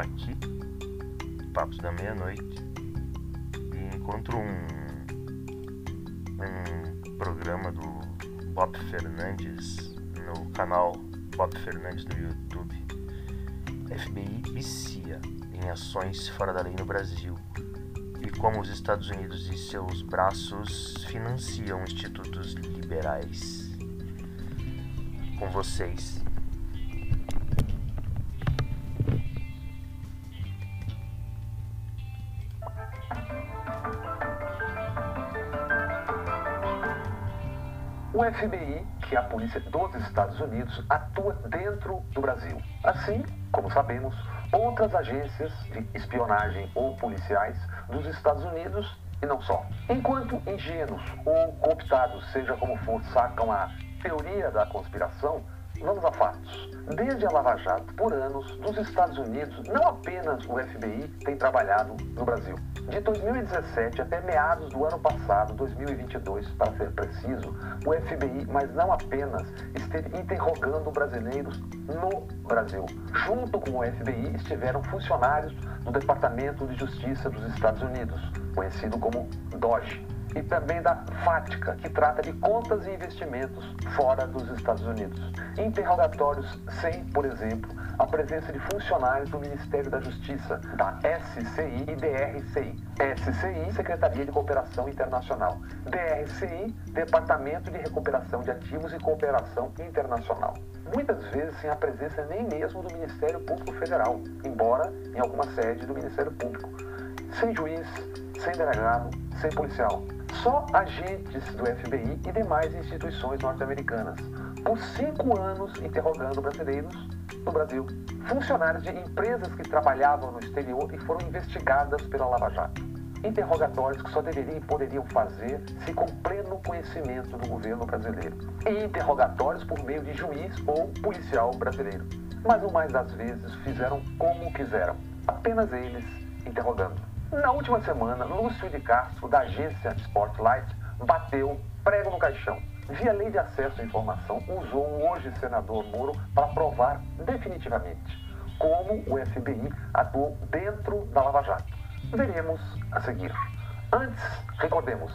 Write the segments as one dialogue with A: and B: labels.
A: aqui, Papos da Meia-Noite, e encontro um, um programa do Bob Fernandes no canal Bob Fernandes no YouTube. FBI vicia em ações fora da lei no Brasil e como os Estados Unidos e seus braços financiam institutos liberais. Com vocês,
B: O FBI, que é a polícia dos Estados Unidos, atua dentro do Brasil. Assim, como sabemos, outras agências de espionagem ou policiais dos Estados Unidos e não só. Enquanto ingênuos ou cooptados, seja como for, sacam a teoria da conspiração, vamos a fatos. Desde a Lava Jato, por anos, nos Estados Unidos, não apenas o FBI tem trabalhado no Brasil. De 2017 até meados do ano passado, 2022, para ser preciso, o FBI, mas não apenas, esteve interrogando brasileiros no Brasil. Junto com o FBI estiveram funcionários do Departamento de Justiça dos Estados Unidos, conhecido como DOGE e também da FATCA, que trata de contas e investimentos fora dos Estados Unidos. Interrogatórios sem, por exemplo, a presença de funcionários do Ministério da Justiça, da SCI e DRCI. SCI, Secretaria de Cooperação Internacional. DRCI, Departamento de Recuperação de Ativos e Cooperação Internacional. Muitas vezes sem a presença nem mesmo do Ministério Público Federal, embora em alguma sede do Ministério Público. Sem juiz, sem delegado, sem policial só agentes do FBI e demais instituições norte-americanas, por cinco anos interrogando brasileiros no Brasil, funcionários de empresas que trabalhavam no exterior e foram investigadas pela Lava Jato. Interrogatórios que só deveriam e poderiam fazer se com pleno conhecimento do governo brasileiro. E interrogatórios por meio de juiz ou policial brasileiro. Mas, no mais das vezes, fizeram como quiseram, apenas eles interrogando. Na última semana, Lúcio de Castro, da agência Spotlight, bateu prego no caixão. Via lei de acesso à informação, usou o hoje senador Moro para provar definitivamente como o FBI atuou dentro da Lava Jato. Veremos a seguir. Antes, recordemos,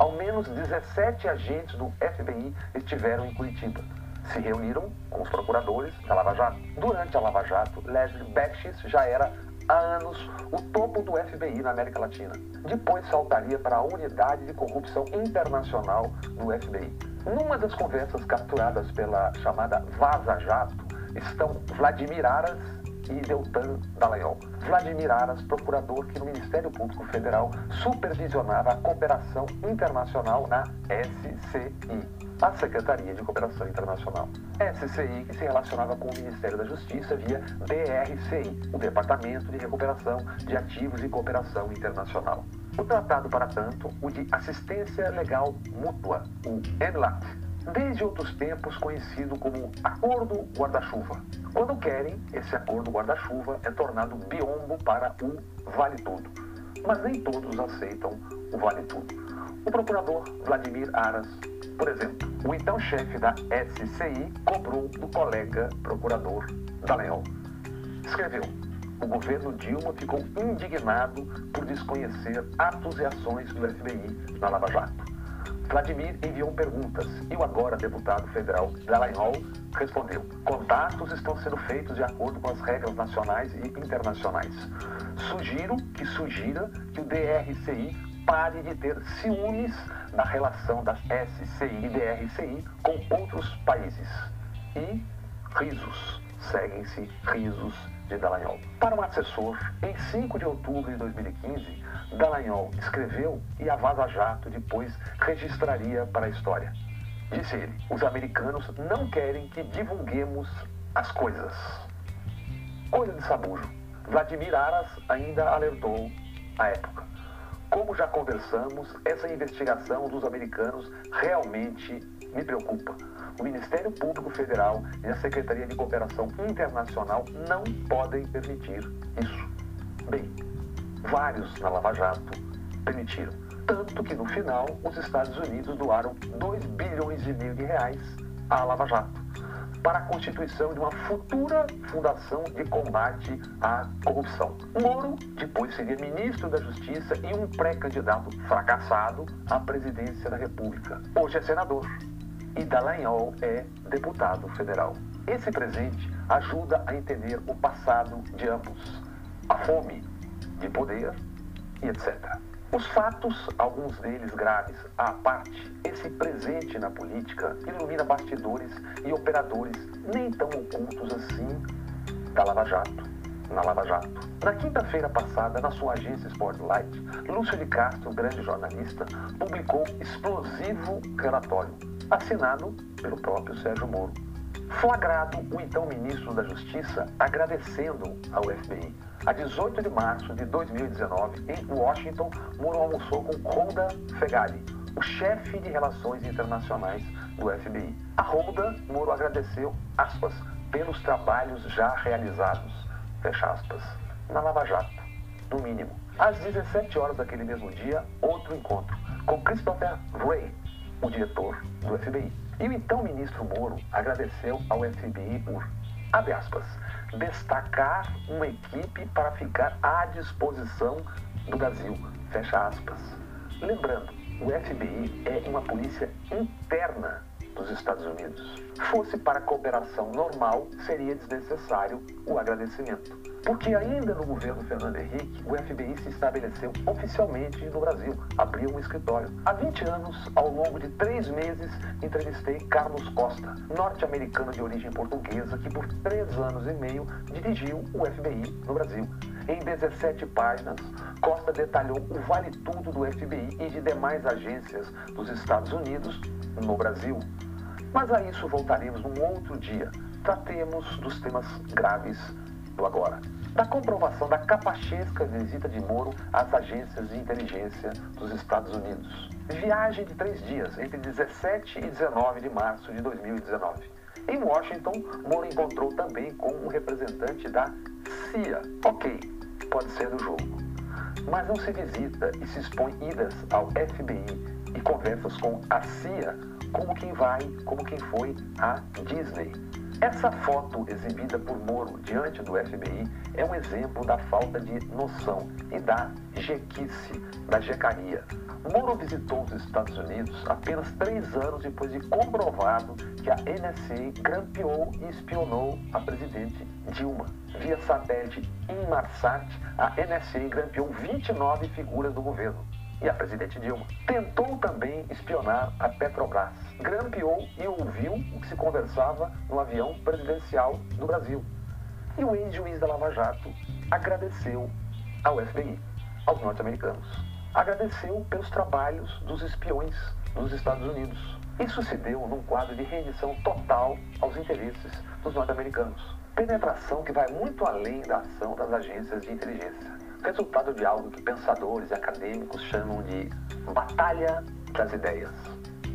B: ao menos 17 agentes do FBI estiveram em Curitiba. Se reuniram com os procuradores da Lava Jato. Durante a Lava Jato, Leslie Becks já era há anos o topo do FBI na América Latina. Depois saltaria para a Unidade de Corrupção Internacional do FBI. Numa das conversas capturadas pela chamada Vaza Jato estão Vladimir Aras e Deltan Dallagnol. Vladimir Aras, procurador que no Ministério Público Federal supervisionava a cooperação internacional na SCI a Secretaria de Cooperação Internacional. SCI, que se relacionava com o Ministério da Justiça via DRCI, o Departamento de Recuperação de Ativos e Cooperação Internacional. O tratado, para tanto, o de Assistência Legal Mútua, o ENLAT, desde outros tempos conhecido como Acordo Guarda-Chuva. Quando querem, esse acordo guarda-chuva é tornado biombo para o Vale Tudo. Mas nem todos aceitam o Vale Tudo. O procurador Vladimir Aras por exemplo, o então chefe da SCI cobrou do colega procurador Dallagnol. Escreveu: o governo Dilma ficou indignado por desconhecer atos e ações do FBI na Lava Jato. Vladimir enviou perguntas e o agora deputado federal Dallagnol respondeu: contatos estão sendo feitos de acordo com as regras nacionais e internacionais. Sugiro que sugira que o DRCI pare de ter ciúmes na relação das SCI e DRCI com outros países. E risos, seguem-se risos de Dallagnol. Para um assessor, em 5 de outubro de 2015, Dallagnol escreveu e a Vaza Jato depois registraria para a história. Disse ele: os americanos não querem que divulguemos as coisas. Coisa de sabujo. Vladimir Aras ainda alertou à época. Como já conversamos, essa investigação dos americanos realmente me preocupa. O Ministério Público Federal e a Secretaria de Cooperação Internacional não podem permitir isso. Bem, vários na Lava Jato permitiram. Tanto que no final os Estados Unidos doaram 2 bilhões e meio de reais à Lava Jato. para a constituição de uma futura fundação de combate à corrupção. Moro depois seria ministro da Justiça e um pré-candidato fracassado à presidência da República. Hoje é senador e Dallagnol é deputado federal. Esse presente ajuda a entender o passado de ambos, a fome de poder e etc. Os fatos, alguns deles graves à parte, esse presente na política ilumina bastidores e operadores nem tão ocultos assim da Lava Jato, na Lava Jato. Na quinta-feira passada, na sua agência Spotlight, Lúcio de Castro, grande jornalista, publicou explosivo relatório, assinado pelo próprio Sérgio Moro. Flagrado o então ministro da Justiça agradecendo ao FBI a 18 de março de 2019, em Washington, Moro almoçou com Holda Fegali, o chefe de relações internacionais do FBI. A Holda, Moro agradeceu, aspas, pelos trabalhos já realizados, fecha aspas, na Lava Jato, no mínimo. Às 17 horas daquele mesmo dia, outro encontro com Christopher Wray, o diretor do FBI. E o então ministro Moro agradeceu ao FBI por, abre aspas, destacar uma equipe para ficar à disposição do Brasil. Fecha aspas. Lembrando, o FBI é uma polícia interna Estados Unidos. Fosse para cooperação normal, seria desnecessário o agradecimento. Porque ainda no governo Fernando Henrique, o FBI se estabeleceu oficialmente no Brasil, abriu um escritório. Há 20 anos, ao longo de três meses, entrevistei Carlos Costa, norte-americano de origem portuguesa, que por três anos e meio dirigiu o FBI no Brasil. Em 17 páginas, Costa detalhou o vale-tudo do FBI e de demais agências dos Estados Unidos no Brasil. Mas a isso voltaremos num outro dia. Tratemos dos temas graves do agora. Da comprovação da capachesca visita de Moro às agências de inteligência dos Estados Unidos. Viagem de três dias, entre 17 e 19 de março de 2019. Em Washington, Moro encontrou também com um representante da CIA. Ok, pode ser do jogo. Mas não se visita e se expõe idas ao FBI e conversas com a CIA como quem vai, como quem foi a Disney. Essa foto exibida por Moro diante do FBI é um exemplo da falta de noção e da jequice, da jecaria. Moro visitou os Estados Unidos apenas três anos depois de comprovado que a NSA grampeou e espionou a presidente Dilma. Via satélite Inmarsat, a NSA grampeou 29 figuras do governo e a presidente Dilma. Tentou também espionar a Petrobras. Grampeou e ouviu o que se conversava no avião presidencial do Brasil. E o ex-juiz da Lava Jato agradeceu ao FBI, aos norte-americanos. Agradeceu pelos trabalhos dos espiões dos Estados Unidos. Isso se deu num quadro de rendição total aos interesses dos norte-americanos. Penetração que vai muito além da ação das agências de inteligência resultado de algo que pensadores e acadêmicos chamam de batalha das ideias.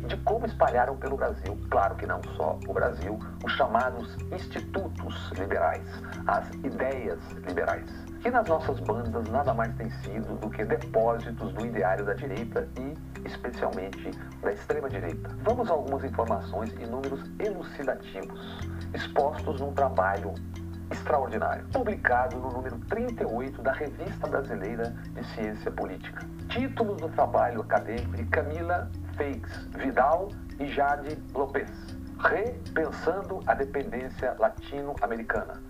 B: De como espalharam pelo Brasil, claro que não só o Brasil, os chamados institutos liberais, as ideias liberais, que nas nossas bandas nada mais tem sido do que depósitos do ideário da direita e, especialmente, da extrema-direita. Vamos a algumas informações e números elucidativos, expostos num trabalho extraordinário, publicado no número 38 da Revista Brasileira de Ciência Política. Título do trabalho acadêmico de Camila Feix Vidal e Jade Lopes. Repensando a dependência latino-americana.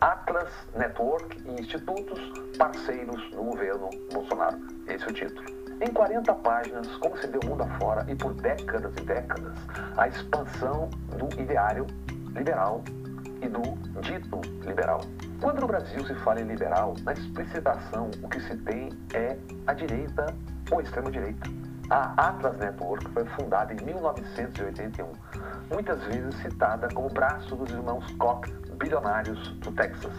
B: Atlas Network e institutos parceiros do governo Bolsonaro. Esse é o título. Em 40 páginas, como se deu mundo afora e por décadas e décadas, a expansão do ideário liberal e do dito liberal. Quando no Brasil se fala em liberal, na explicitação o que se tem é a direita ou extrema-direita. A Atlas Network foi fundada em 1981, muitas vezes citada como braço dos irmãos Koch, bilionários do Texas.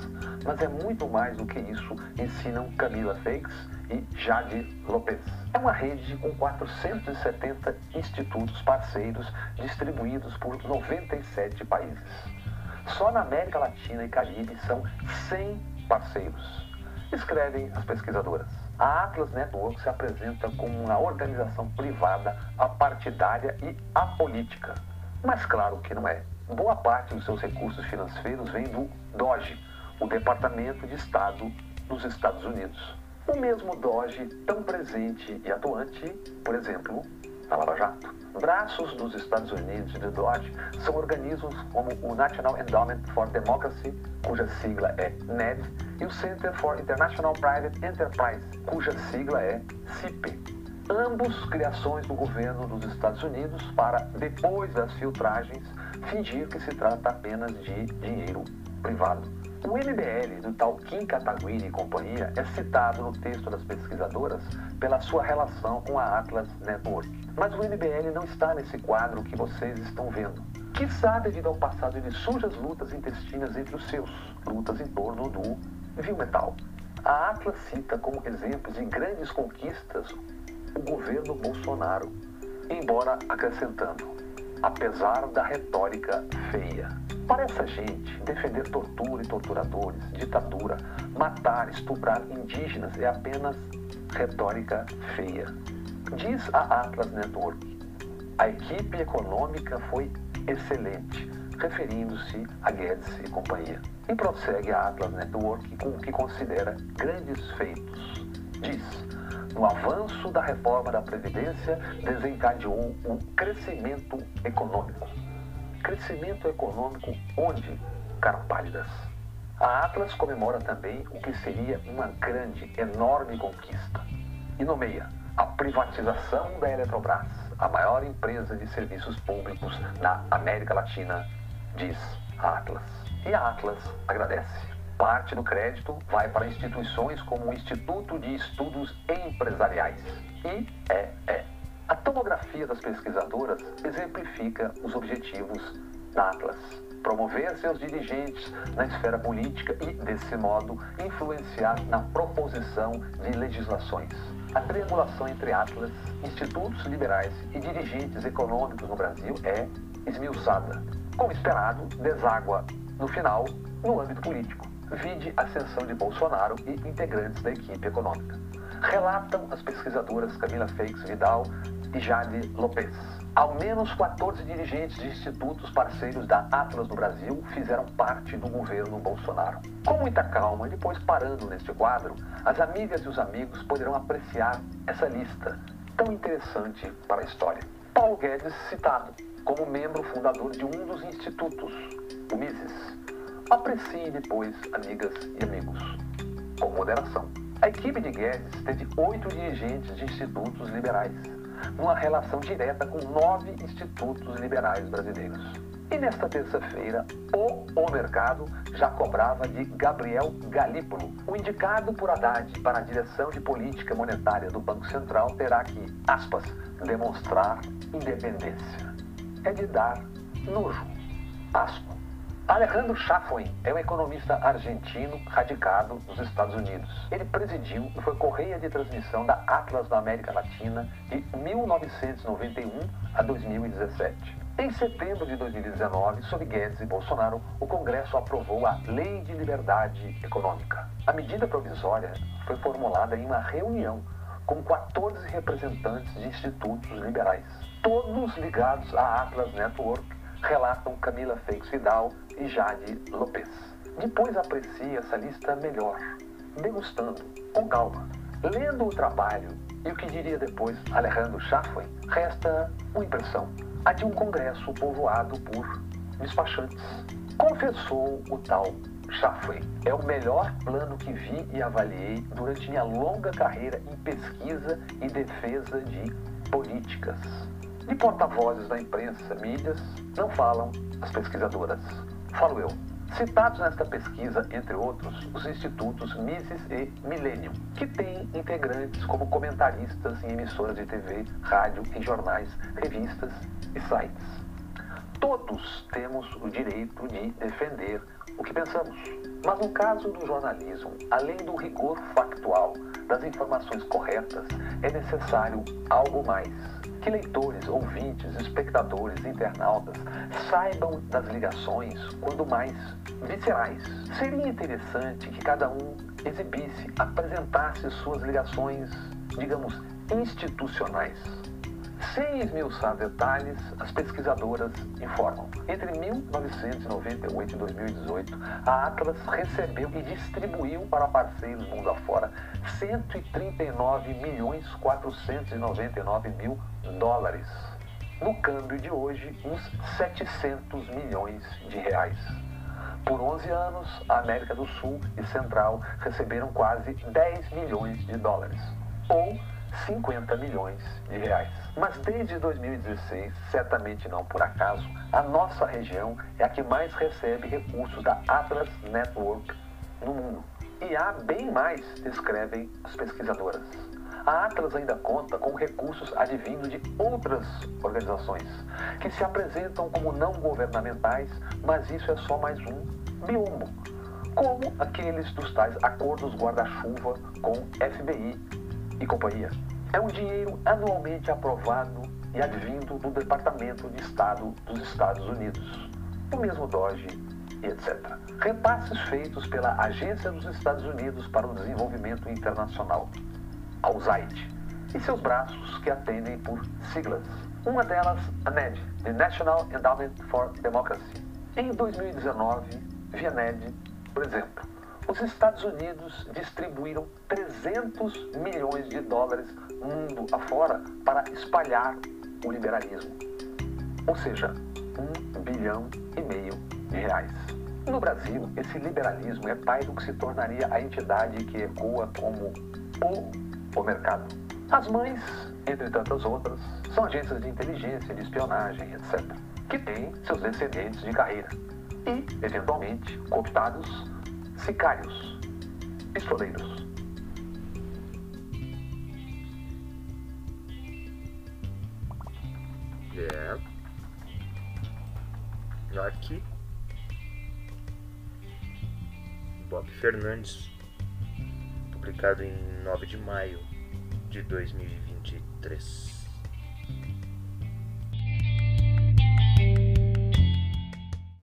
B: Mas é muito mais do que isso, ensinam Camila Feix e Jade Lopes. É uma rede com 470 institutos parceiros distribuídos por 97 países. Só na América Latina e Caribe são 100 parceiros. Escrevem as pesquisadoras. A Atlas Network se apresenta como uma organização privada apartidária e apolítica. Mas claro que não é. Boa parte dos seus recursos financeiros vem do DOGE, o Departamento de Estado dos Estados Unidos. O mesmo DOGE tão presente e atuante, por exemplo, na Lava Jato. Braços dos Estados Unidos do DOGE são organismos como o National Endowment for Democracy, cuja sigla é NED, e o Center for International Private Enterprise, cuja sigla é CIPE. Ambos criações do governo dos Estados Unidos para, depois das filtragens, fingir que se trata apenas de dinheiro privado. O MBL do tal Kim Kataguiri e companhia é citado no texto das pesquisadoras pela sua relação com a Atlas Network. Mas o MBL não está nesse quadro que vocês estão vendo. Quiçá devido ao passado de sujas lutas intestinas entre os seus, lutas em torno do Vilmetal. A Atlas cita como exemplos de grandes conquistas o governo Bolsonaro, embora acrescentando, apesar da retórica feia. Para essa gente, defender tortura e torturadores, ditadura, matar, estuprar indígenas é apenas retórica feia. Diz a Atlas Network, a equipe econômica foi excelente, referindo-se a Guedes e companhia. E prossegue a Atlas Network com o que considera grandes feitos. Diz, no avanço da reforma da Previdência, desencadeou um crescimento econômico Crescimento econômico onde, carapálidas? A Atlas comemora também o que seria uma grande, enorme conquista e nomeia a privatização da Eletrobras, a maior empresa de serviços públicos na América Latina, diz a Atlas. E a Atlas agradece. Parte do crédito vai para instituições como o Instituto de Estudos Empresariais, IEE. A tomografia das pesquisadoras exemplifica os objetivos da Atlas. Promover seus dirigentes na esfera política e, desse modo, influenciar na proposição de legislações. A triangulação entre Atlas, institutos liberais e dirigentes econômicos no Brasil é esmiuçada. Como esperado, deságua, no final, no âmbito político. Vide ascensão de Bolsonaro e integrantes da equipe econômica. Relatam as pesquisadoras Camila Feix Vidal e Jade Lopes. Ao menos 14 dirigentes de institutos parceiros da Atlas do Brasil fizeram parte do governo Bolsonaro. Com muita calma e depois parando neste quadro, as amigas e os amigos poderão apreciar essa lista tão interessante para a história. Paulo Guedes citado como membro fundador de um dos institutos, o Mises. Aprecie depois, amigas e amigos, com moderação. A equipe de Guedes teve oito dirigentes de institutos liberais, numa relação direta com nove institutos liberais brasileiros. E nesta terça-feira, o O Mercado já cobrava de Gabriel Galípolo. O indicado por Haddad para a direção de política monetária do Banco Central terá que, aspas, demonstrar independência. É de dar nojo, aspas. Alejandro Chaffin é um economista argentino radicado nos Estados Unidos. Ele presidiu e foi correia de transmissão da Atlas da América Latina de 1991 a 2017. Em setembro de 2019, sob Guedes e Bolsonaro, o Congresso aprovou a Lei de Liberdade Econômica. A medida provisória foi formulada em uma reunião com 14 representantes de institutos liberais, todos ligados à Atlas Network relatam Camila Feix Vidal e Jade Lopes. Depois aprecie essa lista melhor, degustando, com calma. Lendo o trabalho e o que diria depois Alejandro Chaffin, resta uma impressão, a de um congresso povoado por despachantes. Confessou o tal Chaffin. É o melhor plano que vi e avaliei durante minha longa carreira em pesquisa e defesa de políticas. De porta-vozes da imprensa, mídias, não falam as pesquisadoras. Falo eu. Citados nesta pesquisa, entre outros, os institutos Mises e Millennium, que têm integrantes como comentaristas em emissoras de TV, rádio, em jornais, revistas e sites. Todos temos o direito de defender o que pensamos. Mas no caso do jornalismo, além do rigor factual, das informações corretas, é necessário algo mais que leitores, ouvintes, espectadores, internautas saibam das ligações, quando mais viscerais. Seria interessante que cada um exibisse, apresentasse suas ligações, digamos, institucionais. Sem esmiuçar detalhes, as pesquisadoras informam. Entre 1998 e 2018, a Atlas recebeu e distribuiu para parceiros mundo afora 139 milhões 499 mil dólares. No câmbio de hoje, uns 700 milhões de reais. Por 11 anos, a América do Sul e Central receberam quase 10 milhões de dólares, ou 50 milhões de reais. Mas desde 2016, certamente não por acaso, a nossa região é a que mais recebe recursos da Atlas Network no mundo. E há bem mais, descrevem as pesquisadoras. A Atlas ainda conta com recursos advindos de outras organizações, que se apresentam como não governamentais, mas isso é só mais um biombo, como aqueles dos tais acordos guarda-chuva com FBI e companhia. É um dinheiro anualmente aprovado e advindo do Departamento de Estado dos Estados Unidos, o mesmo DOGE e etc. Repasses feitos pela Agência dos Estados Unidos para o Desenvolvimento Internacional, a USAID, e seus braços que atendem por siglas. Uma delas, a NED, the National Endowment for Democracy. Em 2019, via NED, por exemplo, os Estados Unidos distribuíram 300 milhões de dólares mundo afora para espalhar o liberalismo. Ou seja, um bilhão e meio de reais. No Brasil, esse liberalismo é pai do que se tornaria a entidade que ecoa como o, o mercado. As mães, entre tantas outras, são agências de inteligência, de espionagem, etc., que têm seus descendentes de carreira e, eventualmente, cooptados sicários, pistoleiros.
A: É. Aqui. Bob Fernandes, publicado em 9 de maio de 2023.